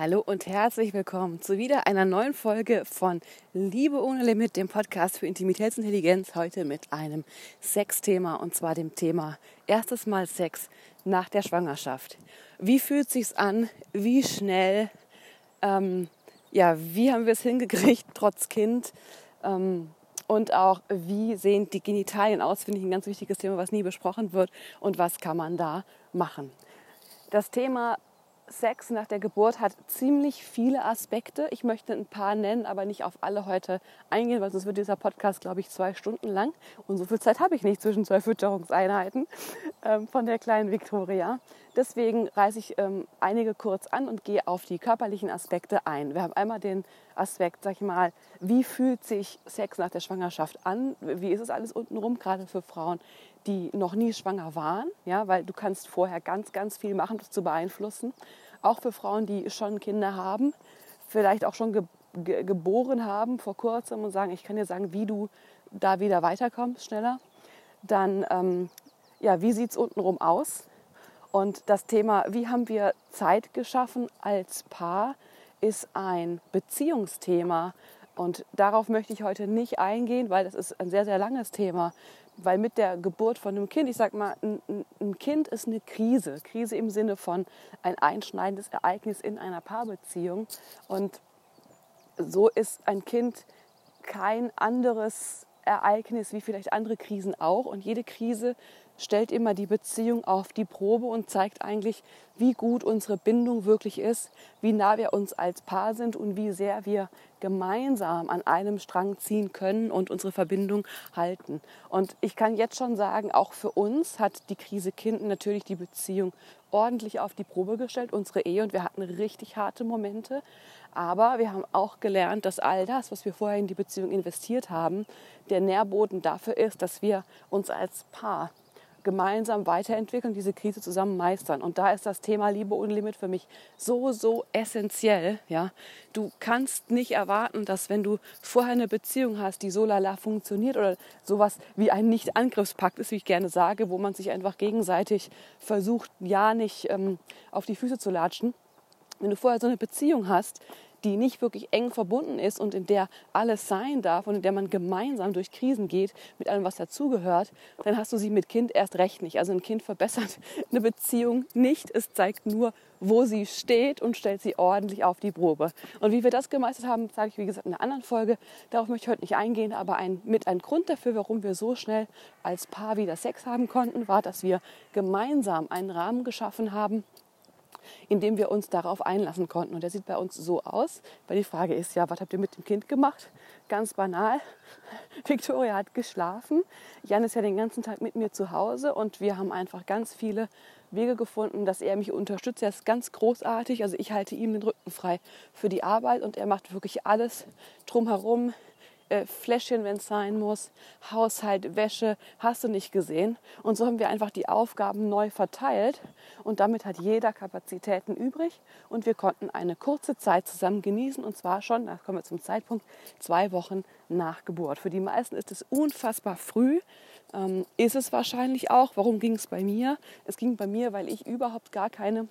Hallo und herzlich willkommen zu wieder einer neuen Folge von Liebe ohne Limit, dem Podcast für Intimitätsintelligenz. Heute mit einem Sexthema und zwar dem Thema erstes Mal Sex nach der Schwangerschaft. Wie fühlt sich's an? Wie schnell? Ähm, ja, wie haben wir es hingekriegt trotz Kind? Ähm, und auch, wie sehen die Genitalien aus? Finde ich ein ganz wichtiges Thema, was nie besprochen wird. Und was kann man da machen? Das Thema Sex nach der Geburt hat ziemlich viele Aspekte. Ich möchte ein paar nennen, aber nicht auf alle heute eingehen, weil sonst wird dieser Podcast, glaube ich, zwei Stunden lang. Und so viel Zeit habe ich nicht zwischen zwei Fütterungseinheiten ähm, von der kleinen Victoria. Deswegen reiße ich ähm, einige kurz an und gehe auf die körperlichen Aspekte ein. Wir haben einmal den Aspekt, sag ich mal, wie fühlt sich Sex nach der Schwangerschaft an? Wie ist es alles untenrum, gerade für Frauen, die noch nie schwanger waren? Ja, weil du kannst vorher ganz, ganz viel machen, das zu beeinflussen. Auch für Frauen, die schon Kinder haben, vielleicht auch schon ge ge geboren haben vor kurzem und sagen, ich kann dir sagen, wie du da wieder weiterkommst, schneller. Dann, ähm, ja, wie sieht es untenrum aus? Und das Thema, wie haben wir Zeit geschaffen als Paar, ist ein Beziehungsthema. Und darauf möchte ich heute nicht eingehen, weil das ist ein sehr, sehr langes Thema. Weil mit der Geburt von einem Kind, ich sage mal, ein, ein, Kind ist eine Krise. Krise im Sinne von ein einschneidendes Ereignis in einer Paarbeziehung. Und so ist ein Kind kein anderes Ereignis wie vielleicht andere Krisen auch. Und jede Krise stellt immer die Beziehung auf die Probe und zeigt eigentlich, wie gut unsere Bindung wirklich ist, wie nah wir uns als Paar sind und wie sehr wir gemeinsam an einem Strang ziehen können und unsere Verbindung halten. Und ich kann jetzt schon sagen, auch für uns hat die Krise Kind natürlich die Beziehung ordentlich auf die Probe gestellt, unsere Ehe, und wir hatten richtig harte Momente. Aber wir haben auch gelernt, dass all das, was wir vorher in die Beziehung investiert haben, der Nährboden dafür ist, dass wir uns als Paar gemeinsam weiterentwickeln, diese Krise zusammen meistern. Und da ist das Thema Liebe ohne Limit für mich so, so essentiell. Ja? Du kannst nicht erwarten, dass wenn du vorher eine Beziehung hast, die so lala funktioniert oder sowas wie ein Nicht-Angriffspakt ist, wie ich gerne sage, wo man sich einfach gegenseitig versucht, ja nicht ähm, auf die Füße zu latschen. Wenn du vorher so eine Beziehung hast, die nicht wirklich eng verbunden ist und in der alles sein darf und in der man gemeinsam durch Krisen geht, mit allem, was dazugehört, dann hast du sie mit Kind erst recht nicht. Also ein Kind verbessert eine Beziehung nicht. Es zeigt nur, wo sie steht und stellt sie ordentlich auf die Probe. Und wie wir das gemeistert haben, sage ich wie gesagt in einer anderen Folge. Darauf möchte ich heute nicht eingehen, aber ein, mit ein Grund dafür, warum wir so schnell als Paar wieder Sex haben konnten, war, dass wir gemeinsam einen Rahmen geschaffen haben, indem wir uns darauf einlassen konnten. Und der sieht bei uns so aus, weil die Frage ist ja, was habt ihr mit dem Kind gemacht? Ganz banal. Victoria hat geschlafen. Jan ist ja den ganzen Tag mit mir zu Hause und wir haben einfach ganz viele Wege gefunden, dass er mich unterstützt. Er ist ganz großartig. Also ich halte ihm den Rücken frei für die Arbeit und er macht wirklich alles drumherum äh, Fläschchen, wenn es sein muss, Haushalt, Wäsche, hast du nicht gesehen. Und so haben wir einfach die Aufgaben neu verteilt und damit hat jeder Kapazitäten übrig und wir konnten eine kurze Zeit zusammen genießen und zwar schon, da kommen wir zum Zeitpunkt, zwei Wochen nach Geburt. Für die meisten ist es unfassbar früh, ähm, ist es wahrscheinlich auch. Warum ging es bei mir? Es ging bei mir, weil ich überhaupt gar keine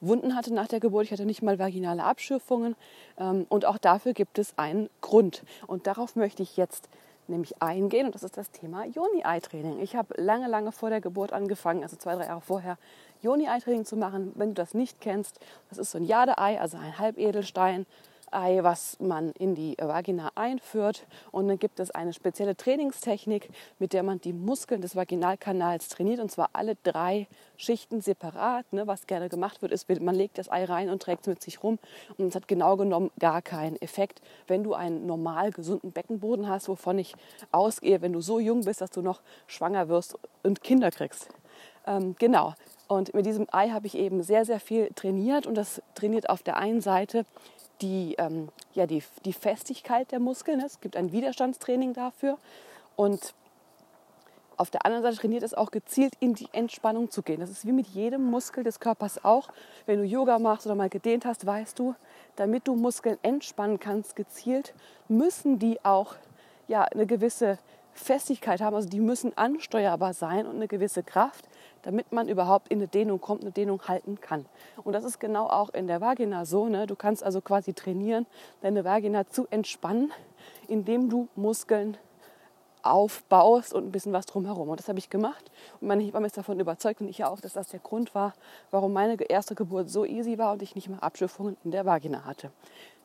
Wunden hatte nach der Geburt. Ich hatte nicht mal vaginale Abschürfungen. Ähm, und auch dafür gibt es einen Grund. Und darauf möchte ich jetzt nämlich eingehen. Und das ist das Thema Joni-Ei-Training. Ich habe lange, lange vor der Geburt angefangen, also zwei, drei Jahre vorher, Joni-Ei-Training zu machen. Wenn du das nicht kennst, das ist so ein Jade-Ei, also ein Halbedelstein Ei, was man in die Vagina einführt. Und dann gibt es eine spezielle Trainingstechnik, mit der man die Muskeln des Vaginalkanals trainiert. Und zwar alle drei Schichten separat. Ne? Was gerne gemacht wird, ist, man legt das Ei rein und trägt es mit sich rum. Und es hat genau genommen gar keinen Effekt, wenn du einen normal gesunden Beckenboden hast, wovon ich ausgehe, wenn du so jung bist, dass du noch schwanger wirst und Kinder kriegst. Ähm, genau. Und mit diesem Ei habe ich eben sehr, sehr viel trainiert. Und das trainiert auf der einen Seite die, ähm, ja, die, die Festigkeit der Muskeln. Es gibt ein Widerstandstraining dafür. Und auf der anderen Seite trainiert es auch gezielt in die Entspannung zu gehen. Das ist wie mit jedem Muskel des Körpers auch. Wenn du Yoga machst oder mal gedehnt hast, weißt du, damit du Muskeln entspannen kannst, gezielt, müssen die auch ja, eine gewisse Festigkeit haben. Also die müssen ansteuerbar sein und eine gewisse Kraft, damit man überhaupt in eine Dehnung kommt, eine Dehnung halten kann. Und das ist genau auch in der Vagina so. Ne? Du kannst also quasi trainieren, deine Vagina zu entspannen, indem du Muskeln aufbaust und ein bisschen was drumherum. Und das habe ich gemacht. Und meine Hebamme ist davon überzeugt und ich auch, dass das der Grund war, warum meine erste Geburt so easy war und ich nicht mehr Abschöpfungen in der Vagina hatte.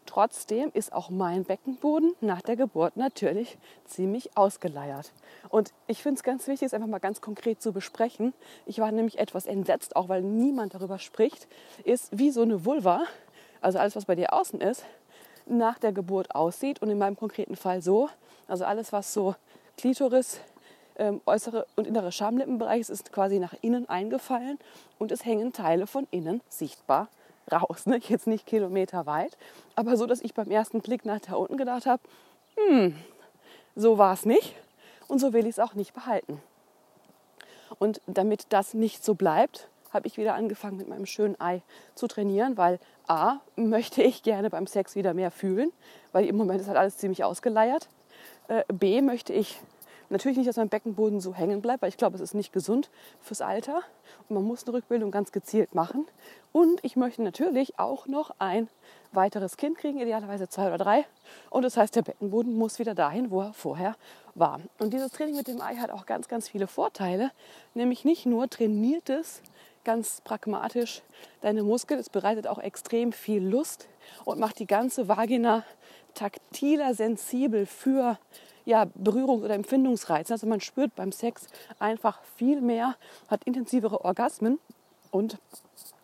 Trotzdem ist auch mein Beckenboden nach der Geburt natürlich ziemlich ausgeleiert. Und ich finde es ganz wichtig, es einfach mal ganz konkret zu besprechen. Ich war nämlich etwas entsetzt, auch weil niemand darüber spricht, ist, wie so eine Vulva, also alles, was bei dir außen ist, nach der Geburt aussieht. Und in meinem konkreten Fall so, also alles, was so Klitoris, ähm, äußere und innere Schamlippenbereich ist, ist quasi nach innen eingefallen und es hängen Teile von innen sichtbar raus. Ne? Jetzt nicht kilometerweit, aber so, dass ich beim ersten Blick nach da unten gedacht habe, hm, so war es nicht und so will ich es auch nicht behalten. Und damit das nicht so bleibt, habe ich wieder angefangen mit meinem schönen Ei zu trainieren, weil A, möchte ich gerne beim Sex wieder mehr fühlen, weil im Moment ist halt alles ziemlich ausgeleiert. Äh, B, möchte ich Natürlich nicht, dass mein Beckenboden so hängen bleibt, weil ich glaube, es ist nicht gesund fürs Alter. Und man muss eine Rückbildung ganz gezielt machen. Und ich möchte natürlich auch noch ein weiteres Kind kriegen, idealerweise zwei oder drei. Und das heißt, der Beckenboden muss wieder dahin, wo er vorher war. Und dieses Training mit dem Ei hat auch ganz, ganz viele Vorteile. Nämlich nicht nur trainiert es ganz pragmatisch deine Muskeln, es bereitet auch extrem viel Lust und macht die ganze Vagina taktiler, sensibel für ja, Berührungs- oder Empfindungsreize. Also man spürt beim Sex einfach viel mehr, hat intensivere Orgasmen und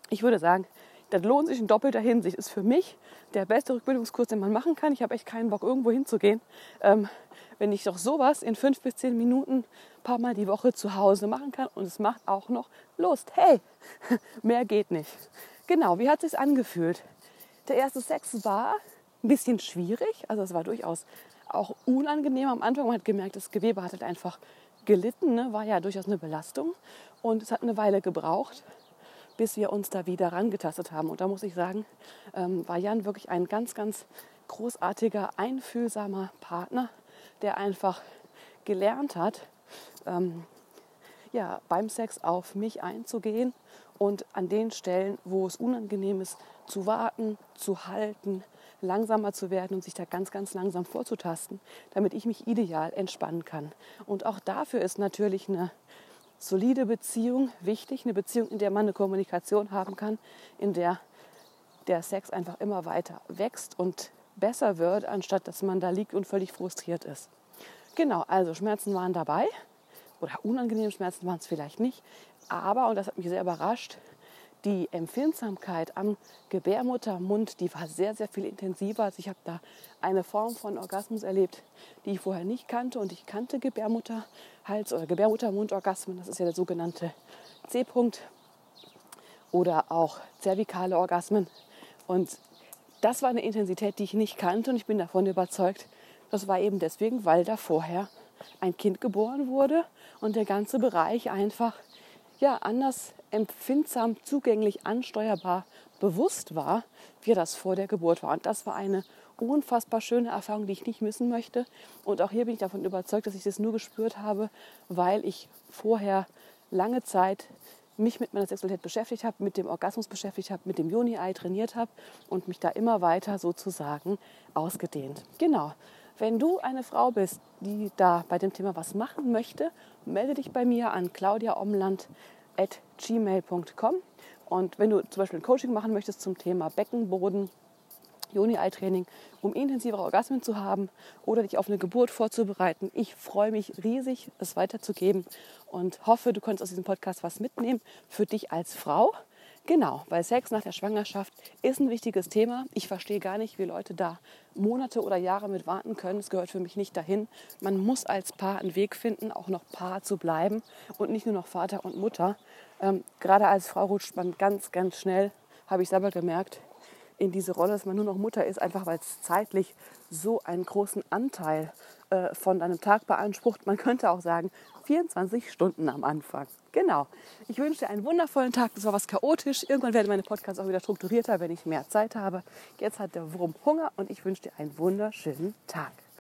ich würde sagen, das lohnt sich in doppelter Hinsicht. Ist für mich der beste Rückbildungskurs, den man machen kann. Ich habe echt keinen Bock, irgendwo hinzugehen. Ähm, wenn ich doch sowas in fünf bis zehn Minuten ein paar Mal die Woche zu Hause machen kann und es macht auch noch Lust. Hey, mehr geht nicht. Genau, wie hat es sich angefühlt? Der erste Sex war ein bisschen schwierig, also es war durchaus auch unangenehm am Anfang. Man hat gemerkt, das Gewebe hat halt einfach gelitten, ne? war ja durchaus eine Belastung. Und es hat eine Weile gebraucht, bis wir uns da wieder rangetastet haben. Und da muss ich sagen, ähm, war Jan wirklich ein ganz, ganz großartiger, einfühlsamer Partner, der einfach gelernt hat, ähm, ja, beim Sex auf mich einzugehen und an den Stellen, wo es unangenehm ist, zu warten, zu halten, langsamer zu werden und sich da ganz, ganz langsam vorzutasten, damit ich mich ideal entspannen kann. Und auch dafür ist natürlich eine solide Beziehung wichtig, eine Beziehung, in der man eine Kommunikation haben kann, in der der Sex einfach immer weiter wächst und besser wird, anstatt dass man da liegt und völlig frustriert ist. Genau, also Schmerzen waren dabei oder unangenehme Schmerzen waren es vielleicht nicht, aber, und das hat mich sehr überrascht, die Empfindsamkeit am Gebärmuttermund, die war sehr, sehr viel intensiver. Also ich habe da eine Form von Orgasmus erlebt, die ich vorher nicht kannte. Und ich kannte Gebärmutterhals- oder Gebärmuttermundorgasmen. Das ist ja der sogenannte C-Punkt. Oder auch zervikale Orgasmen. Und das war eine Intensität, die ich nicht kannte. Und ich bin davon überzeugt, das war eben deswegen, weil da vorher ein Kind geboren wurde und der ganze Bereich einfach ja, anders empfindsam, zugänglich, ansteuerbar, bewusst war, wie das vor der Geburt war. Und das war eine unfassbar schöne Erfahrung, die ich nicht missen möchte. Und auch hier bin ich davon überzeugt, dass ich das nur gespürt habe, weil ich vorher lange Zeit mich mit meiner Sexualität beschäftigt habe, mit dem Orgasmus beschäftigt habe, mit dem Juni-Ei trainiert habe und mich da immer weiter sozusagen ausgedehnt. Genau. Wenn du eine Frau bist, die da bei dem Thema was machen möchte, melde dich bei mir an Claudia Omland at gmail.com. Und wenn du zum Beispiel ein Coaching machen möchtest zum Thema Beckenboden, Juni-Ei-Training, um intensivere Orgasmen zu haben oder dich auf eine Geburt vorzubereiten. Ich freue mich riesig, es weiterzugeben und hoffe, du konntest aus diesem Podcast was mitnehmen für dich als Frau. Genau, weil Sex nach der Schwangerschaft ist ein wichtiges Thema. Ich verstehe gar nicht, wie Leute da Monate oder Jahre mit warten können. Es gehört für mich nicht dahin. Man muss als Paar einen Weg finden, auch noch Paar zu bleiben und nicht nur noch Vater und Mutter. Ähm, gerade als Frau rutscht man ganz, ganz schnell, habe ich selber gemerkt, in diese Rolle, dass man nur noch Mutter ist, einfach weil es zeitlich so einen großen Anteil äh, von deinem Tag beansprucht. Man könnte auch sagen, 24 Stunden am Anfang. Genau. Ich wünsche dir einen wundervollen Tag. Das war was chaotisch. Irgendwann werden meine Podcasts auch wieder strukturierter, wenn ich mehr Zeit habe. Jetzt hat der Wurm Hunger und ich wünsche dir einen wunderschönen Tag.